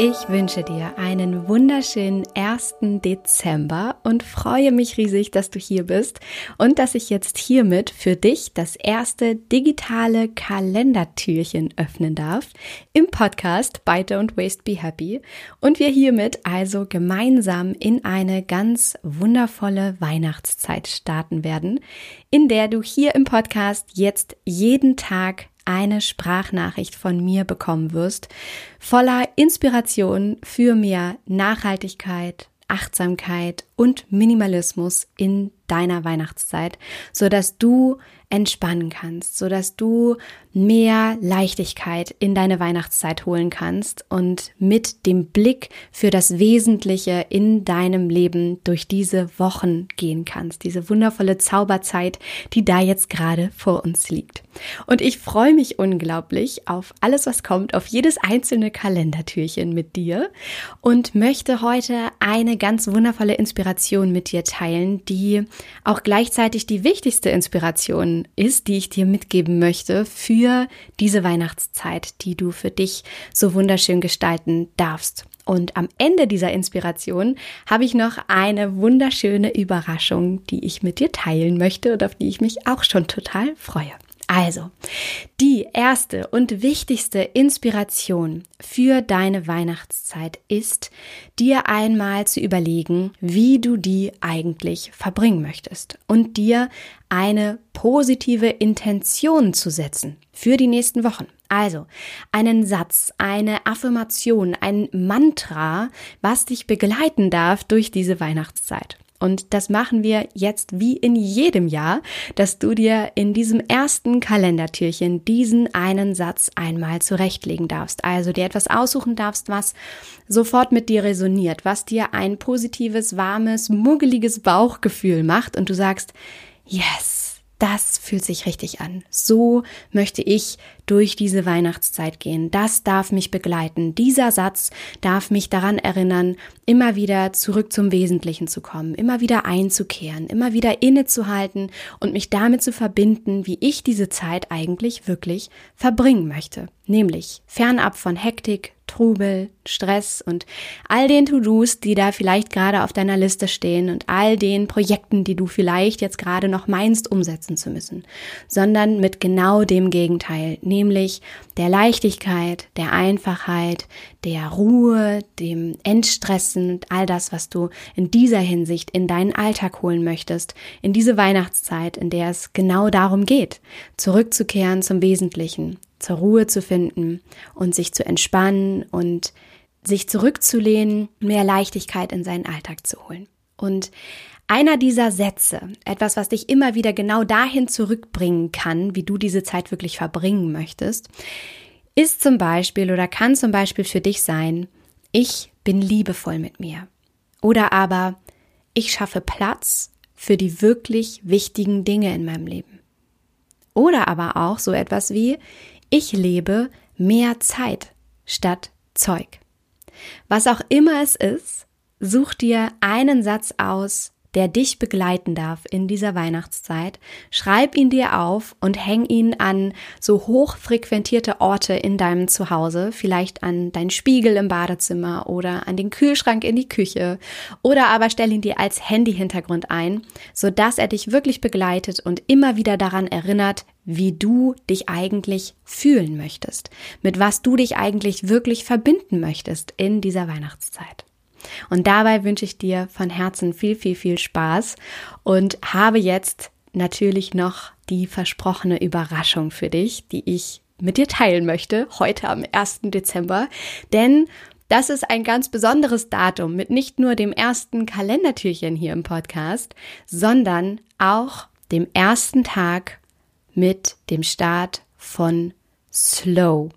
Ich wünsche dir einen wunderschönen 1. Dezember und freue mich riesig, dass du hier bist und dass ich jetzt hiermit für dich das erste digitale Kalendertürchen öffnen darf im Podcast Bite und Waste Be Happy und wir hiermit also gemeinsam in eine ganz wundervolle Weihnachtszeit starten werden, in der du hier im Podcast jetzt jeden Tag eine Sprachnachricht von mir bekommen wirst, voller Inspiration für mehr Nachhaltigkeit, Achtsamkeit und Minimalismus in deiner Weihnachtszeit, so dass du entspannen kannst, so dass du mehr Leichtigkeit in deine Weihnachtszeit holen kannst und mit dem Blick für das Wesentliche in deinem Leben durch diese Wochen gehen kannst, diese wundervolle Zauberzeit, die da jetzt gerade vor uns liegt. Und ich freue mich unglaublich auf alles, was kommt, auf jedes einzelne Kalendertürchen mit dir und möchte heute eine ganz wundervolle Inspiration mit dir teilen, die auch gleichzeitig die wichtigste Inspiration ist, die ich dir mitgeben möchte für diese Weihnachtszeit, die du für dich so wunderschön gestalten darfst. Und am Ende dieser Inspiration habe ich noch eine wunderschöne Überraschung, die ich mit dir teilen möchte und auf die ich mich auch schon total freue. Also, die erste und wichtigste Inspiration für deine Weihnachtszeit ist, dir einmal zu überlegen, wie du die eigentlich verbringen möchtest und dir eine positive Intention zu setzen für die nächsten Wochen. Also einen Satz, eine Affirmation, ein Mantra, was dich begleiten darf durch diese Weihnachtszeit. Und das machen wir jetzt wie in jedem Jahr, dass du dir in diesem ersten Kalendertürchen diesen einen Satz einmal zurechtlegen darfst. Also dir etwas aussuchen darfst, was sofort mit dir resoniert, was dir ein positives, warmes, muggeliges Bauchgefühl macht und du sagst, yes, das fühlt sich richtig an. So möchte ich durch diese Weihnachtszeit gehen. Das darf mich begleiten. Dieser Satz darf mich daran erinnern, immer wieder zurück zum Wesentlichen zu kommen, immer wieder einzukehren, immer wieder innezuhalten und mich damit zu verbinden, wie ich diese Zeit eigentlich wirklich verbringen möchte. Nämlich fernab von Hektik, Trubel, Stress und all den To-Dos, die da vielleicht gerade auf deiner Liste stehen und all den Projekten, die du vielleicht jetzt gerade noch meinst umsetzen zu müssen, sondern mit genau dem Gegenteil, nämlich der Leichtigkeit, der Einfachheit, der Ruhe, dem Entstressen und all das, was du in dieser Hinsicht in deinen Alltag holen möchtest, in diese Weihnachtszeit, in der es genau darum geht, zurückzukehren zum Wesentlichen, zur Ruhe zu finden und sich zu entspannen und sich zurückzulehnen, mehr Leichtigkeit in seinen Alltag zu holen. Und einer dieser Sätze, etwas, was dich immer wieder genau dahin zurückbringen kann, wie du diese Zeit wirklich verbringen möchtest, ist zum Beispiel oder kann zum Beispiel für dich sein, ich bin liebevoll mit mir. Oder aber, ich schaffe Platz für die wirklich wichtigen Dinge in meinem Leben. Oder aber auch so etwas wie, ich lebe mehr Zeit statt Zeug. Was auch immer es ist, such dir einen Satz aus, der dich begleiten darf in dieser Weihnachtszeit. Schreib ihn dir auf und häng ihn an so hoch frequentierte Orte in deinem Zuhause, vielleicht an dein Spiegel im Badezimmer oder an den Kühlschrank in die Küche oder aber stell ihn dir als Handy-Hintergrund ein, so dass er dich wirklich begleitet und immer wieder daran erinnert, wie du dich eigentlich fühlen möchtest, mit was du dich eigentlich wirklich verbinden möchtest in dieser Weihnachtszeit. Und dabei wünsche ich dir von Herzen viel, viel, viel Spaß und habe jetzt natürlich noch die versprochene Überraschung für dich, die ich mit dir teilen möchte, heute am 1. Dezember. Denn das ist ein ganz besonderes Datum mit nicht nur dem ersten Kalendertürchen hier im Podcast, sondern auch dem ersten Tag mit dem Start von Slow.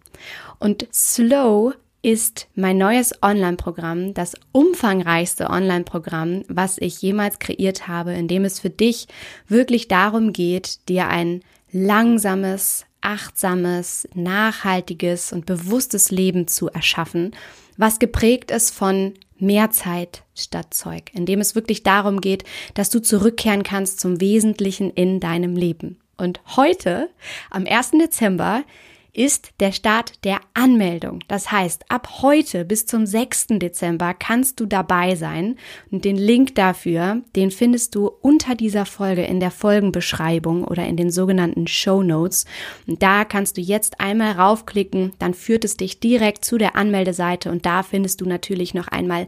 Und Slow ist mein neues Online-Programm, das umfangreichste Online-Programm, was ich jemals kreiert habe, in dem es für dich wirklich darum geht, dir ein langsames, achtsames, nachhaltiges und bewusstes Leben zu erschaffen, was geprägt ist von mehr Zeit statt Zeug, in dem es wirklich darum geht, dass du zurückkehren kannst zum Wesentlichen in deinem Leben. Und heute, am 1. Dezember, ist der Start der Anmeldung. Das heißt, ab heute bis zum 6. Dezember kannst du dabei sein und den Link dafür, den findest du unter dieser Folge in der Folgenbeschreibung oder in den sogenannten Show Notes. Und da kannst du jetzt einmal raufklicken, dann führt es dich direkt zu der Anmeldeseite und da findest du natürlich noch einmal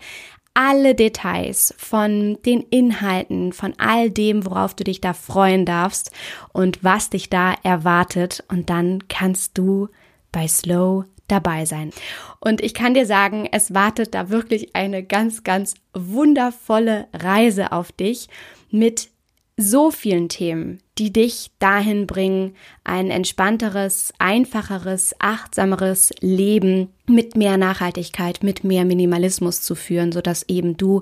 alle Details von den Inhalten, von all dem, worauf du dich da freuen darfst und was dich da erwartet. Und dann kannst du bei Slow dabei sein. Und ich kann dir sagen, es wartet da wirklich eine ganz, ganz wundervolle Reise auf dich mit so vielen Themen, die dich dahin bringen, ein entspannteres, einfacheres, achtsameres Leben mit mehr Nachhaltigkeit, mit mehr Minimalismus zu führen, so dass eben du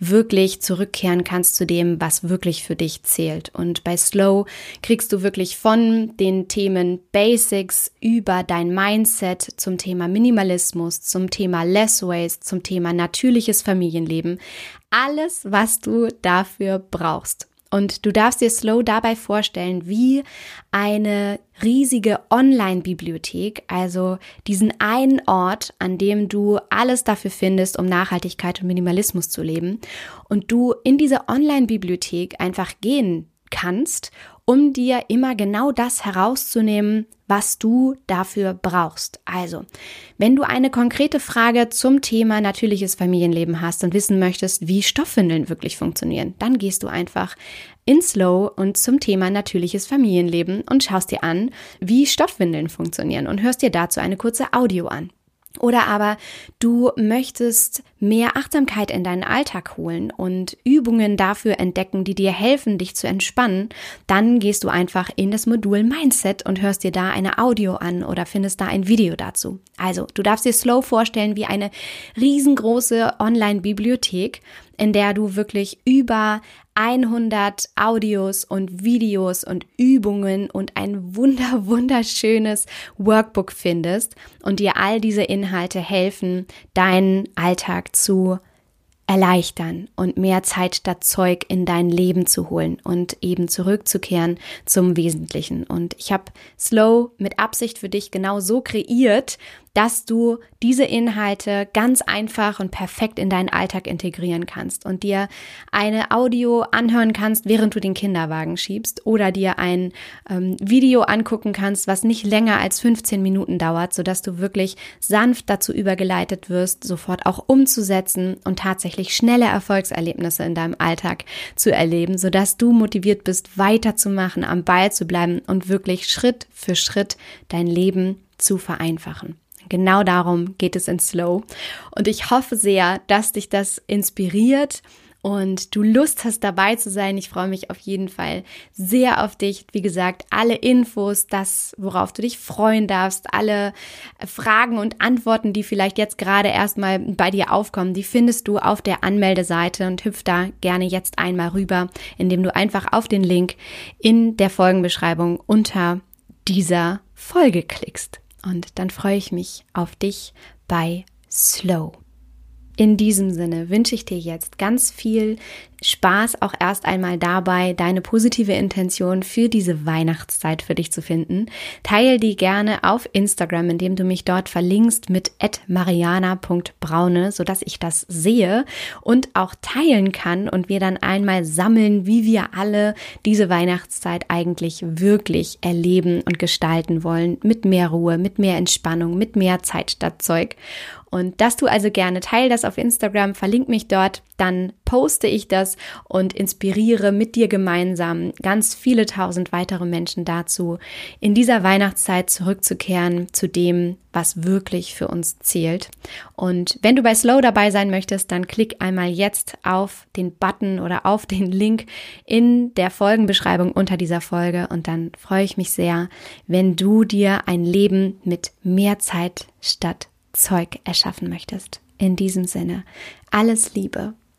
wirklich zurückkehren kannst zu dem, was wirklich für dich zählt. Und bei Slow kriegst du wirklich von den Themen Basics über dein Mindset zum Thema Minimalismus, zum Thema Less Waste, zum Thema natürliches Familienleben, alles, was du dafür brauchst. Und du darfst dir Slow dabei vorstellen, wie eine riesige Online-Bibliothek, also diesen einen Ort, an dem du alles dafür findest, um Nachhaltigkeit und Minimalismus zu leben. Und du in diese Online-Bibliothek einfach gehen kannst um dir immer genau das herauszunehmen, was du dafür brauchst. Also, wenn du eine konkrete Frage zum Thema natürliches Familienleben hast und wissen möchtest, wie Stoffwindeln wirklich funktionieren, dann gehst du einfach in Slow und zum Thema natürliches Familienleben und schaust dir an, wie Stoffwindeln funktionieren und hörst dir dazu eine kurze Audio an. Oder aber du möchtest mehr Achtsamkeit in deinen Alltag holen und Übungen dafür entdecken, die dir helfen, dich zu entspannen, dann gehst du einfach in das Modul Mindset und hörst dir da eine Audio an oder findest da ein Video dazu. Also, du darfst dir Slow vorstellen wie eine riesengroße Online-Bibliothek, in der du wirklich über 100 Audios und Videos und Übungen und ein wunder wunderschönes Workbook findest und dir all diese Inhalte helfen, deinen Alltag zu erleichtern und mehr Zeit statt Zeug in dein Leben zu holen und eben zurückzukehren zum Wesentlichen. Und ich habe Slow mit Absicht für dich genau so kreiert, dass du diese Inhalte ganz einfach und perfekt in deinen Alltag integrieren kannst und dir eine Audio anhören kannst, während du den Kinderwagen schiebst oder dir ein ähm, Video angucken kannst, was nicht länger als 15 Minuten dauert, sodass du wirklich sanft dazu übergeleitet wirst, sofort auch umzusetzen und tatsächlich schnelle Erfolgserlebnisse in deinem Alltag zu erleben, sodass du motiviert bist, weiterzumachen, am Ball zu bleiben und wirklich Schritt für Schritt dein Leben zu vereinfachen. Genau darum geht es in Slow. Und ich hoffe sehr, dass dich das inspiriert und du Lust hast dabei zu sein. Ich freue mich auf jeden Fall sehr auf dich. Wie gesagt, alle Infos, das, worauf du dich freuen darfst, alle Fragen und Antworten, die vielleicht jetzt gerade erstmal bei dir aufkommen, die findest du auf der Anmeldeseite und hüpf da gerne jetzt einmal rüber, indem du einfach auf den Link in der Folgenbeschreibung unter dieser Folge klickst. Und dann freue ich mich auf dich bei Slow. In diesem Sinne wünsche ich dir jetzt ganz viel Spaß auch erst einmal dabei, deine positive Intention für diese Weihnachtszeit für dich zu finden. Teil die gerne auf Instagram, indem du mich dort verlinkst mit mariana.braune, sodass ich das sehe und auch teilen kann und wir dann einmal sammeln, wie wir alle diese Weihnachtszeit eigentlich wirklich erleben und gestalten wollen. Mit mehr Ruhe, mit mehr Entspannung, mit mehr Zeit statt Zeug. Und das du also gerne teil das auf Instagram, verlink mich dort, dann poste ich das und inspiriere mit dir gemeinsam ganz viele tausend weitere Menschen dazu, in dieser Weihnachtszeit zurückzukehren zu dem, was wirklich für uns zählt. Und wenn du bei Slow dabei sein möchtest, dann klick einmal jetzt auf den Button oder auf den Link in der Folgenbeschreibung unter dieser Folge und dann freue ich mich sehr, wenn du dir ein Leben mit mehr Zeit statt Zeug erschaffen möchtest. In diesem Sinne, alles Liebe,